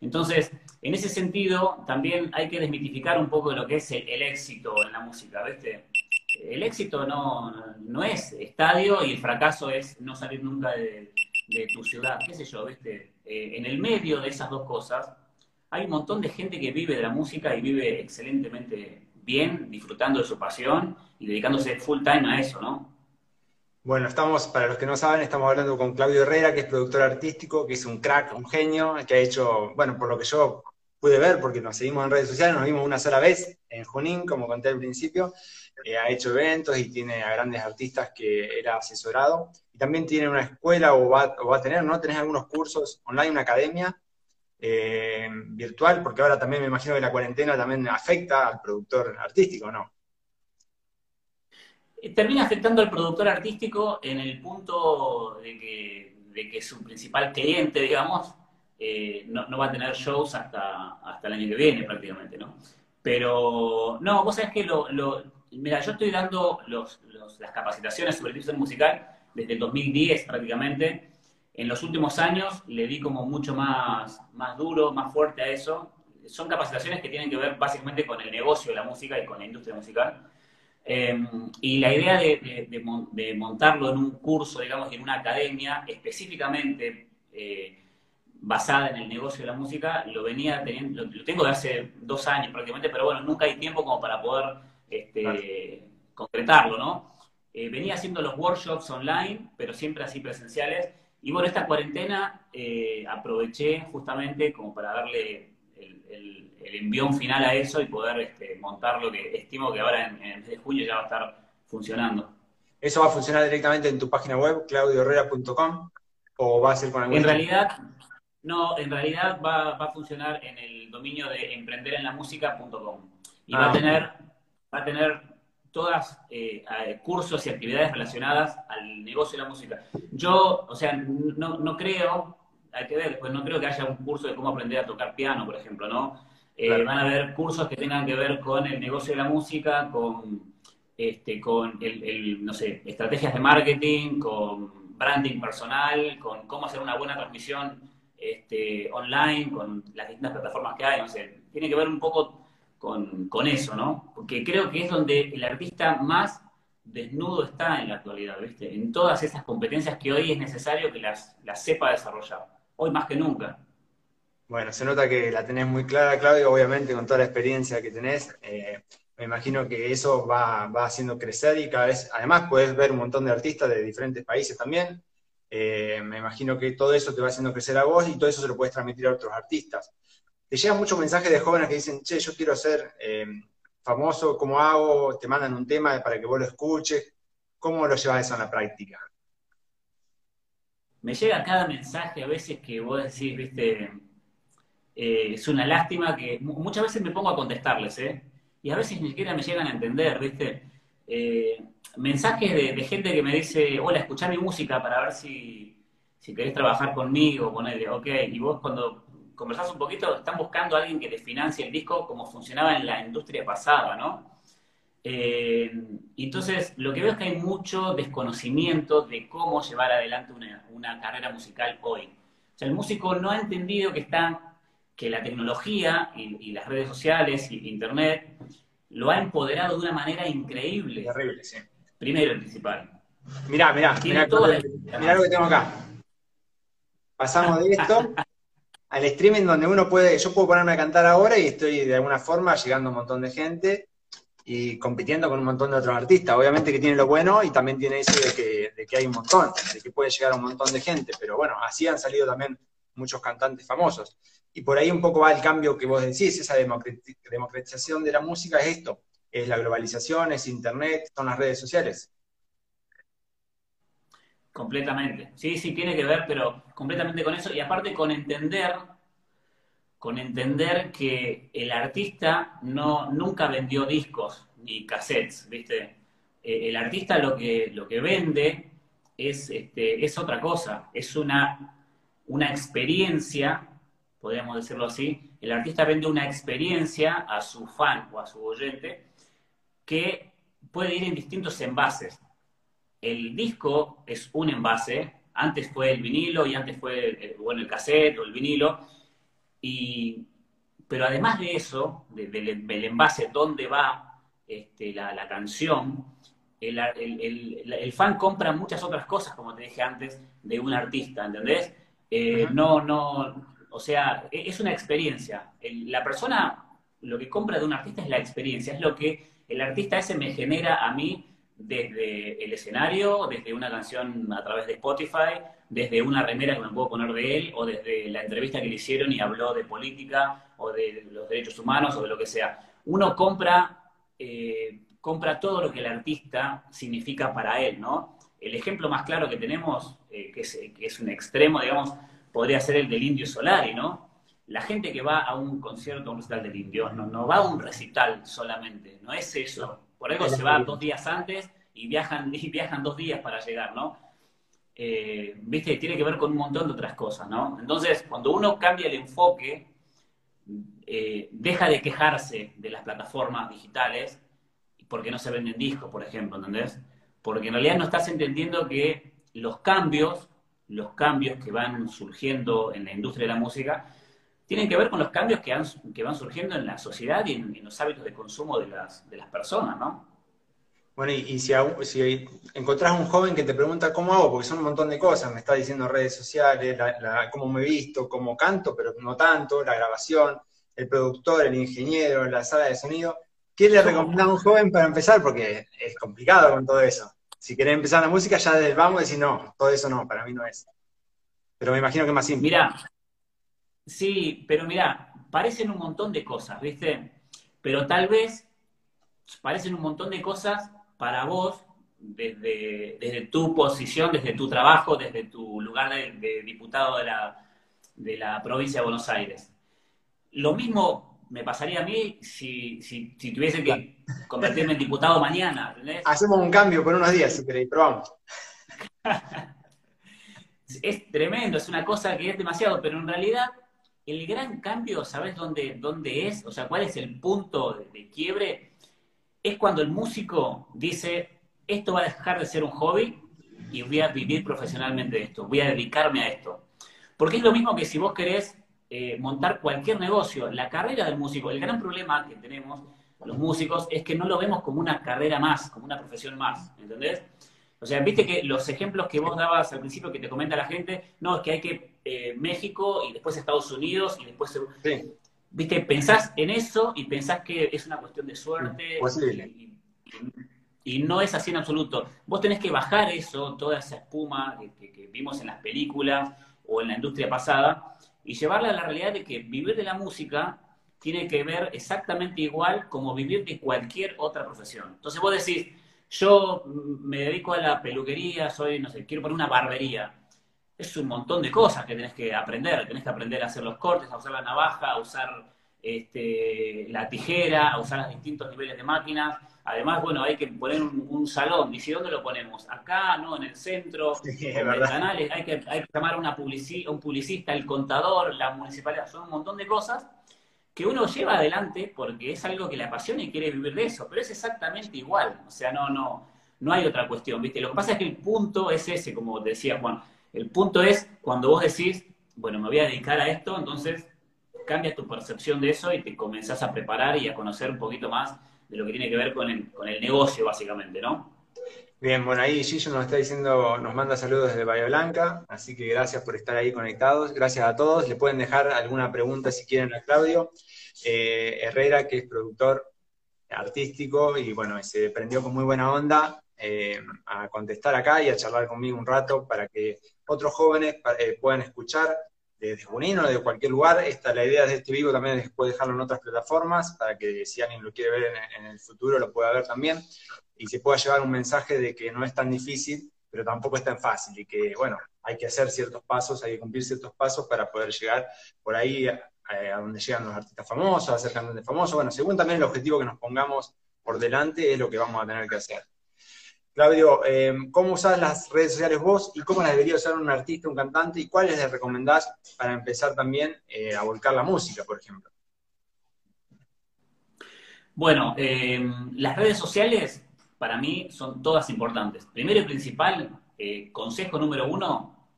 Entonces, en ese sentido, también hay que desmitificar un poco de lo que es el, éxito en la música, ¿viste? El éxito no, no, es estadio y el fracaso es no salir nunca de, tu ciudad, qué sé yo, ¿viste? Eh, en el medio de esas dos cosas, hay un montón de gente que vive de la música y vive excelentemente bien, disfrutando de su pasión y dedicándose full time a eso, ¿no? Bueno, estamos, para los que no saben, estamos hablando con Claudio Herrera, que es productor artístico, que es un crack, un genio, que ha hecho, bueno, por lo que yo pude ver, porque nos seguimos en redes sociales, nos vimos una sola vez en Junín, como conté al principio, eh, ha hecho eventos y tiene a grandes artistas que era asesorado. Y también tiene una escuela o va, va a tener, ¿no? Tenés algunos cursos online, una academia eh, virtual, porque ahora también me imagino que la cuarentena también afecta al productor artístico, ¿no? Eh, termina afectando al productor artístico en el punto de que, su principal cliente, digamos, no, va a tener shows hasta, hasta el año que viene prácticamente, ¿no? Pero, no, vos sabés que lo, mira, yo estoy dando las capacitaciones sobre edición musical desde el 2010 prácticamente, en los últimos años le di como mucho más, más duro, más fuerte a eso. Son capacitaciones que tienen que ver básicamente con el negocio de la música y con la industria musical. Em, y la idea de, montarlo en un curso, digamos, en una academia específicamente eh, basada en el negocio de la música, lo venía teniendo, lo, tengo de hace dos años prácticamente, pero bueno, nunca hay tiempo como para poder este, concretarlo, ¿no? Eh, venía haciendo los workshops online, pero siempre así presenciales, y bueno, esta cuarentena eh, aproveché justamente como para darle el, envión final a eso y poder este, montar lo que estimo que ahora en, el mes de junio ya va a estar funcionando. ¿Eso va a funcionar directamente en tu página web, claudioherrera.com? ¿O va a ser con algún... En realidad, no, en realidad va, a funcionar en el dominio de emprenderenlamusica.com. Y va a ah, tener, va a tener todas eh, cursos y actividades relacionadas al negocio de la música. Yo, o sea, no, no, creo, hay que ver, pues no creo que haya un curso de cómo aprender a tocar piano, por ejemplo, ¿no? Eh, van a haber cursos que tengan que ver con el negocio de la música, con, este, con el, no sé, estrategias de marketing, con branding personal, con cómo hacer una buena transmisión este, online, con las distintas plataformas que hay, no sé. Tiene que ver un poco con, eso, ¿no? Porque creo que es donde el artista más desnudo está en la actualidad, ¿viste? En todas esas competencias que hoy es necesario que las, las sepa desarrollar, hoy más que nunca. Bueno, se nota que la tenés muy clara, Claudio, obviamente con toda la experiencia que tenés. Eh, me imagino que eso va, haciendo crecer y cada vez, además puedes ver un montón de artistas de diferentes países también. Eh, me imagino que todo eso te va haciendo crecer a vos y todo eso se lo puedes transmitir a otros artistas te llegan muchos mensajes de jóvenes que dicen, che, yo quiero ser eh, famoso, ¿cómo hago? Te mandan un tema para que vos lo escuches. ¿Cómo lo llevas eso en la práctica? Me llega cada mensaje a veces que vos decís, viste, eh, es una lástima que muchas veces me pongo a contestarles, ¿eh? Y a veces ni siquiera me llegan a entender, viste. Eh, mensajes de, gente que me dice, hola, escuchá mi música para ver si, si querés trabajar conmigo, ponele, ok, y vos cuando conversás un poquito, están buscando a alguien que les financie el disco como funcionaba en la industria pasada, ¿no? Eh, entonces, lo que veo es que hay mucho desconocimiento de cómo llevar adelante una, carrera musical hoy. O sea, el músico no ha entendido que está, que la tecnología y, las redes sociales y Internet lo ha empoderado de una manera increíble. Terrible, sí. Primero, el principal. Mirá, mirá, mirá, mirá lo que tengo acá. Pasamos de esto al streaming donde uno puede, yo puedo ponerme a cantar ahora y estoy de alguna forma llegando a un montón de gente y compitiendo con un montón de otros artistas. Obviamente que tiene lo bueno y también tiene eso de que, hay un montón, de que puede llegar a un montón de gente, pero bueno, así han salido también muchos cantantes famosos. Y por ahí un poco va el cambio que vos decís, esa democratización de la música es esto, es la globalización, es internet, son las redes sociales. Completamente. Sí, sí, tiene que ver, pero completamente con eso. Y aparte con entender, con entender que el artista no, nunca vendió discos ni cassettes, ¿viste? Eh, el artista lo que, lo que vende es, este, es otra cosa, es una, una experiencia, podríamos decirlo así. El artista vende una experiencia a su fan o a su oyente que puede ir en distintos envases el disco es un envase, antes fue el vinilo y antes fue el, bueno, el cassette o el vinilo, y, pero además de eso, del envase donde va este, la, canción, el, fan compra muchas otras cosas, como te dije antes, de un artista, ¿entendés? Eh, no, no, o sea, e, es una experiencia. la persona, lo que compra de un artista es la experiencia, es lo que el artista ese me genera a mí desde el escenario, desde una canción a través de Spotify, desde una remera que me puedo poner de él, o desde la entrevista que le hicieron y habló de política, o de los derechos humanos, o de lo que sea. Uno compra, eh, compra todo lo que el artista significa para él, ¿no? El ejemplo más claro que tenemos, eh, que, es, un extremo, digamos, podría ser el del Indio Solari, ¿no? La gente que va a un concierto, a un recital del Indio, no, no va a un recital solamente, no es eso por eso se va dos días antes y viajan, y viajan dos días para llegar, ¿no? Eh, Viste, tiene que ver con un montón de otras cosas, ¿no? Entonces, cuando uno cambia el enfoque, eh, deja de quejarse de las plataformas digitales porque no se venden discos, por ejemplo, ¿entendés? Porque en realidad no estás entendiendo que los cambios, los cambios que van surgiendo en la industria de la música, tienen que ver con los cambios que, que van surgiendo en la sociedad y en, los hábitos de consumo de las, de las personas, ¿no? Bueno, y, si, si, encontrás un joven que te pregunta cómo hago, porque son un montón de cosas, me está diciendo redes sociales, cómo me he visto, cómo canto, pero no tanto, la grabación, el productor, el ingeniero, la sala de sonido, ¿qué le recomendás a un joven para empezar? Porque es complicado con todo eso. Si querés empezar la música, ya desde el vamos decir, no, todo eso no, para mí no es. Pero me imagino que es más simple. Mira, Sí, pero mira, parecen un montón de cosas, ¿viste? Pero tal vez parecen un montón de cosas para vos desde, desde tu posición, desde tu trabajo, desde tu lugar de, diputado de la, de la, provincia de Buenos Aires. Lo mismo me pasaría a mí si, si, tuviese que convertirme en diputado mañana. ¿entendés? Hacemos un cambio por unos días, si queréis, probamos. es tremendo, es una cosa que es demasiado, pero en realidad el gran cambio, ¿sabes dónde, dónde es? O sea, ¿cuál es el punto de, quiebre? Es cuando el músico dice, esto va a dejar de ser un hobby y voy a vivir profesionalmente de esto, voy a dedicarme a esto. Porque es lo mismo que si vos querés eh, montar cualquier negocio, la carrera del músico, el gran problema que tenemos los músicos es que no lo vemos como una carrera más, como una profesión más, ¿entendés? O sea, viste que los ejemplos que vos dabas al principio que te comenta la gente, no, es que hay que eh, México y después Estados Unidos y después... Sí. Viste, pensás en eso y pensás que es una cuestión de suerte. Y, y, no es así en absoluto. Vos tenés que bajar eso, toda esa espuma que, que vimos en las películas o en la industria pasada, y llevarla a la realidad de que vivir de la música tiene que ver exactamente igual como vivir de cualquier otra profesión. Entonces vos decís, yo me dedico a la peluquería, soy, no sé, quiero poner una barbería. Es un montón de cosas que tenés que aprender. Tenés que aprender a hacer los cortes, a usar la navaja, a usar este, la tijera, a usar los distintos niveles de máquinas. Además, bueno, hay que poner un, salón. ¿Y si dónde lo ponemos? Acá, ¿no? En el centro, en los canales. Hay que, hay que llamar a una un publicista, el contador, la municipalidad. Son un montón de cosas que uno lleva adelante porque es algo que le apasiona y quiere vivir de eso, pero es exactamente igual, o sea, no, no, no hay otra cuestión, ¿viste? Lo que pasa es que el punto es ese, como decía Juan, el punto es cuando vos decís, bueno, me voy a dedicar a esto, entonces cambia tu percepción de eso y te comenzás a preparar y a conocer un poquito más de lo que tiene que ver con el, con el negocio, básicamente, ¿no? Bien, bueno, ahí Gillo nos está diciendo, nos manda saludos desde Bahía Blanca, así que gracias por estar ahí conectados. Gracias a todos. Le pueden dejar alguna pregunta si quieren a Claudio eh, Herrera, que es productor artístico y bueno, se prendió con muy buena onda eh, a contestar acá y a charlar conmigo un rato para que otros jóvenes eh, puedan escuchar desde Junín o de cualquier lugar. Esta, la idea de este vivo también es después dejarlo en otras plataformas para que si alguien lo quiere ver en el futuro lo pueda ver también y se pueda llevar un mensaje de que no es tan difícil pero tampoco es tan fácil y que, bueno, hay que hacer ciertos pasos, hay que cumplir ciertos pasos para poder llegar por ahí a, donde llegan los artistas famosos, a ser cantantes famosos. Bueno, según también el objetivo que nos pongamos por delante es lo que vamos a tener que hacer. Claudio, eh, ¿cómo usás las redes sociales vos y cómo las debería usar un artista, un cantante y cuáles les recomendás para empezar también eh, a volcar la música, por ejemplo? Bueno, eh, las redes sociales para mí son todas importantes. Primero y principal, consejo número uno,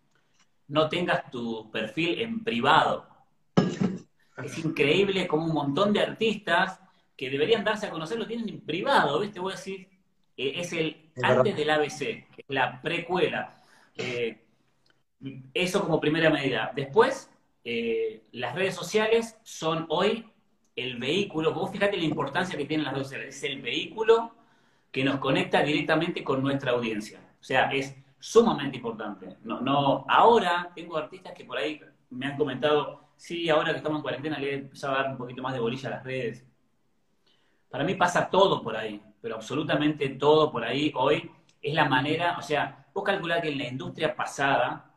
no tengas tu perfil en privado. Es increíble como un montón de artistas que deberían darse a conocer lo tienen en privado, ¿viste? Voy a decir, es el antes del ABC, la precuela. Eh, eso como primera medida. Después, eh, las redes sociales son hoy el vehículo, vos fíjate la importancia que tienen las redes sociales, es el vehículo que nos conecta directamente con nuestra audiencia. O sea, es sumamente importante. No, no, ahora tengo artistas que por ahí me han comentado, sí, ahora que estamos en cuarentena le he empezado a dar un poquito más de bolilla a las redes. Para mí pasa todo por ahí pero absolutamente todo por ahí hoy es la manera, o sea, vos calculás que en la industria pasada,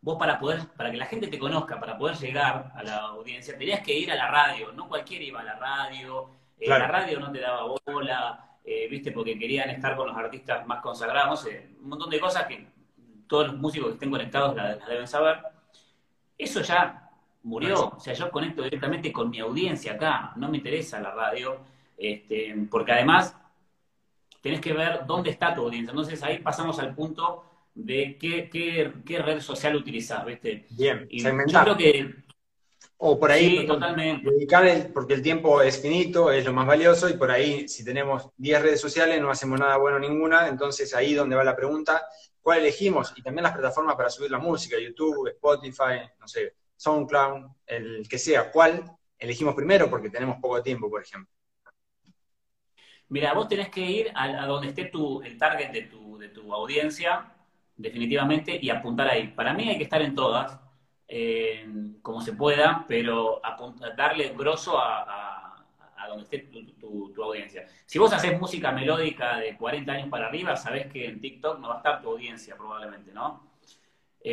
vos para poder, para que la gente te conozca, para poder llegar a la audiencia, tenías que ir a la radio, no cualquiera iba a la radio, eh, la radio no te daba bola, eh, viste, porque querían estar con los artistas más consagrados, un montón de cosas que todos los músicos que estén conectados las, deben saber. Eso ya murió, o sea, yo conecto directamente con mi audiencia acá, no me interesa la radio, este, porque además tenés que ver dónde está tu audiencia. Entonces ahí pasamos al punto de qué, qué, red social utilizar, ¿viste? Bien, y Yo creo que... O por ahí, totalmente. dedicar porque el tiempo es finito, es lo más valioso, y por ahí, si tenemos 10 redes sociales, no hacemos nada bueno ninguna, entonces ahí donde va la pregunta, ¿cuál elegimos? Y también las plataformas para subir la música, YouTube, Spotify, no sé, SoundCloud, el que sea, ¿cuál elegimos primero? Porque tenemos poco tiempo, por ejemplo. Mira, vos tenés que ir a, donde esté tu, el target de tu, de tu audiencia, definitivamente, y apuntar ahí. Para mí hay que estar en todas, eh, como se pueda, pero darle grosso a, a, donde esté tu, tu, audiencia. Si vos haces música melódica de 40 años para arriba, sabés que en TikTok no va a estar tu audiencia probablemente, ¿no?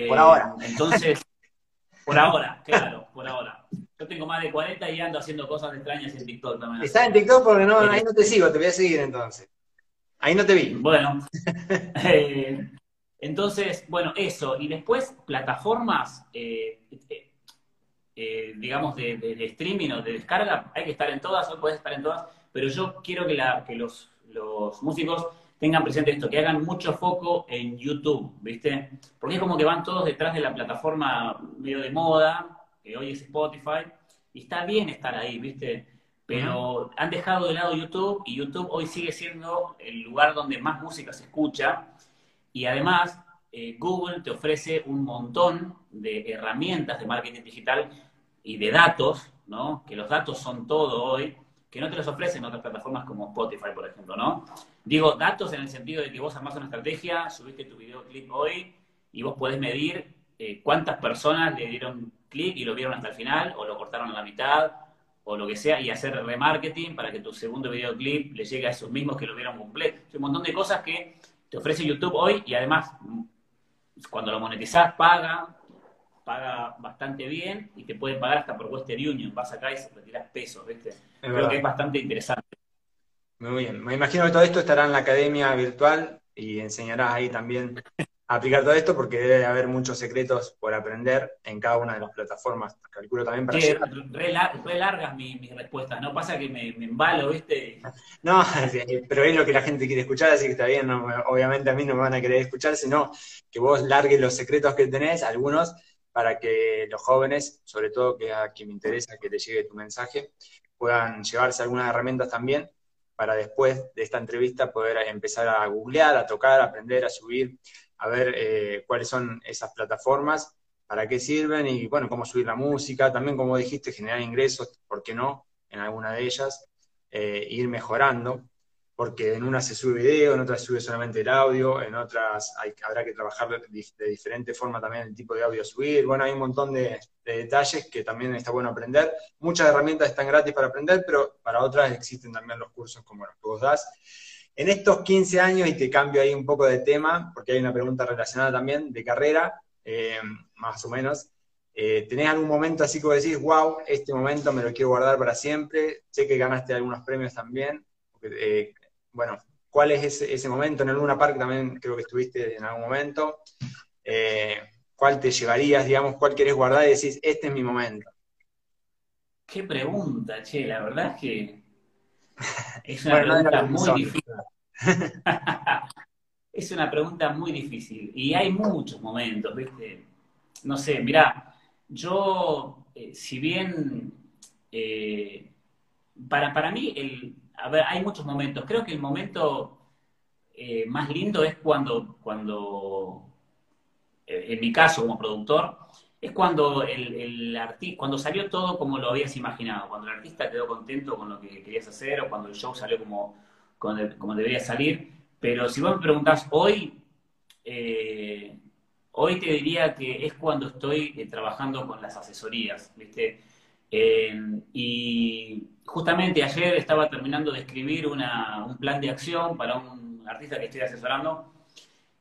por ahora. Eh, entonces, por ahora, claro, por ahora. Yo tengo más de 40 y ando haciendo cosas extrañas en TikTok también. Estás en TikTok porque no, ahí no te sigo, te voy a seguir entonces. Ahí no te vi. Bueno. Eh, entonces, bueno, eso. Y después, plataformas, eh, eh, digamos, de, streaming o de descarga, hay que estar en todas, hoy puedes estar en todas, pero yo quiero que, la, que los, los músicos tengan presente esto, que hagan mucho foco en YouTube, ¿viste? Porque es como que van todos detrás de la plataforma medio de moda, que hoy es Spotify, y está bien estar ahí, ¿viste? Pero han dejado de lado YouTube y YouTube hoy sigue siendo el lugar donde más música se escucha y además eh, Google te ofrece un montón de herramientas de marketing digital y de datos, ¿no? Que los datos son todo hoy, que no te los ofrecen otras plataformas como Spotify, por ejemplo, ¿no? Digo, datos en el sentido de que vos armás una estrategia, subiste tu videoclip hoy y vos podés medir eh, cuántas personas le dieron clic y lo vieron hasta el final, o lo cortaron a la mitad, o lo que sea, y hacer remarketing para que tu segundo videoclip le llegue a esos mismos que lo vieron completo. un montón de cosas que te ofrece YouTube hoy y además cuando lo monetizás paga, paga bastante bien y te puede pagar hasta por Western Union. Vas acá y retiras pesos, ¿viste? Creo que es bastante interesante. Muy bien. Me imagino que todo esto estará en la academia virtual y enseñarás ahí también aplicar todo esto porque debe haber muchos secretos por aprender en cada una de las plataformas. Calculo también para sí, re, largas mis, respuestas, ¿no? Pasa que me, embalo, ¿viste? No, pero es lo que la gente quiere escuchar, así que está bien, obviamente a mí no me van a querer escuchar, sino que vos largues los secretos que tenés, algunos, para que los jóvenes, sobre todo que a quien me interesa que te llegue tu mensaje, puedan llevarse algunas herramientas también para después de esta entrevista poder empezar a googlear, a tocar, a aprender, a subir a ver eh, cuáles son esas plataformas, para qué sirven y, bueno, cómo subir la música, también, como dijiste, generar ingresos, ¿por qué no? En alguna de ellas, eh, ir mejorando, porque en una se sube video, en otras se sube solamente el audio, en otras habrá que trabajar de, diferente forma también el tipo de audio a subir. Bueno, hay un montón de, detalles que también está bueno aprender. Muchas herramientas están gratis para aprender, pero para otras existen también los cursos como los que vos das. En estos 15 años, y te cambio ahí un poco de tema, porque hay una pregunta relacionada también de carrera, eh, más o menos. Eh, ¿Tenés algún momento así que decís, wow, este momento me lo quiero guardar para siempre? Sé que ganaste algunos premios también. Eh, bueno, ¿cuál es ese, momento? En alguna parte también creo que estuviste en algún momento. ¿Cuál te llevarías, digamos, cuál querés guardar y decís, este es mi momento? Qué pregunta, che, la verdad es que es una pregunta muy difícil. es una pregunta muy difícil. Y hay muchos momentos, ¿viste? No sé, mirá, yo, eh, si bien eh, para, para mí, el, a ver, hay muchos momentos. Creo que el momento eh, más lindo es cuando, cuando en mi caso como productor, es cuando el, el cuando salió todo como lo habías imaginado, cuando el artista quedó contento con lo que querías hacer o cuando el show salió como, como, debería salir. Pero si vos me preguntás hoy, eh, hoy te diría que es cuando estoy eh, trabajando con las asesorías, ¿viste? Eh, y justamente ayer estaba terminando de escribir un plan de acción para un artista que estoy asesorando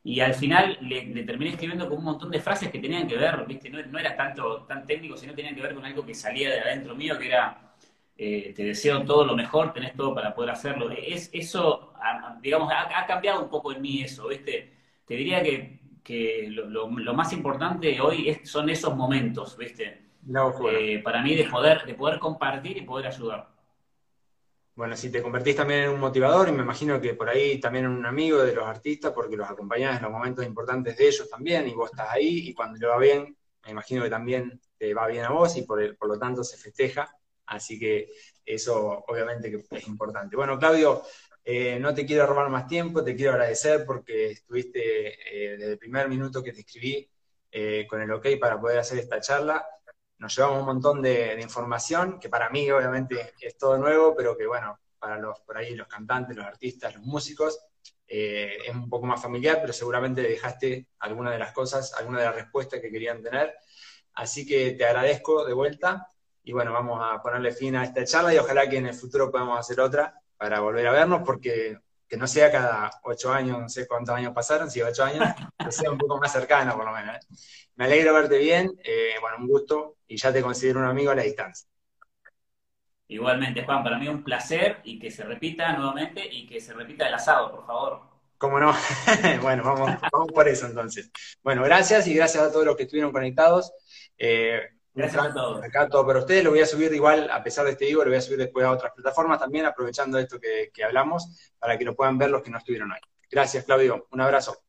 y al final le, terminé escribiendo con un montón de frases que tenían que ver, ¿viste? No, era tanto tan técnico, sino tenían que ver con algo que salía de adentro mío, que era, eh, te deseo todo lo mejor, tenés todo para poder hacerlo. Es, eso, digamos, ha, cambiado un poco en mí eso, ¿viste? Te diría que, que lo, más importante hoy son esos momentos, ¿viste? Eh, para mí de poder, de poder compartir y poder ayudar. Bueno, si te convertís también en un motivador, y me imagino que por ahí también en un amigo de los artistas, porque los acompañás en los momentos importantes de ellos también, y vos estás ahí, y cuando le va bien, me imagino que también te va bien a vos, y por, por lo tanto se festeja. Así que eso obviamente que es importante. Bueno, Claudio, eh, no te quiero robar más tiempo, te quiero agradecer porque estuviste eh, desde el primer minuto que te escribí eh, con el ok para poder hacer esta charla nos llevamos un montón de, información, que para mí obviamente es todo nuevo, pero que bueno, para los por ahí los cantantes, los artistas, los músicos, eh, es un poco más familiar, pero seguramente dejaste alguna de las cosas, alguna de las respuestas que querían tener. Así que te agradezco de vuelta y bueno, vamos a ponerle fin a esta charla y ojalá que en el futuro podamos hacer otra para volver a vernos, porque que no sea cada ocho años, no sé cuántos años pasaron, si ocho años, que sea un poco más cercano por lo menos. ¿eh? Me alegro verte bien, eh, bueno, un gusto y ya te considero un amigo a la distancia. Igualmente, Juan, para mí un placer y que se repita nuevamente y que se repita el asado, por favor. ¿Cómo no? bueno, vamos, vamos por eso entonces. Bueno, gracias y gracias a todos los que estuvieron conectados. Eh, gracias a todos. Acá todo para ustedes, lo voy a subir igual, a pesar de este vivo, lo voy a subir después a otras plataformas también, aprovechando esto que, que hablamos, para que lo puedan ver los que no estuvieron hoy. Gracias, Claudio. Un abrazo.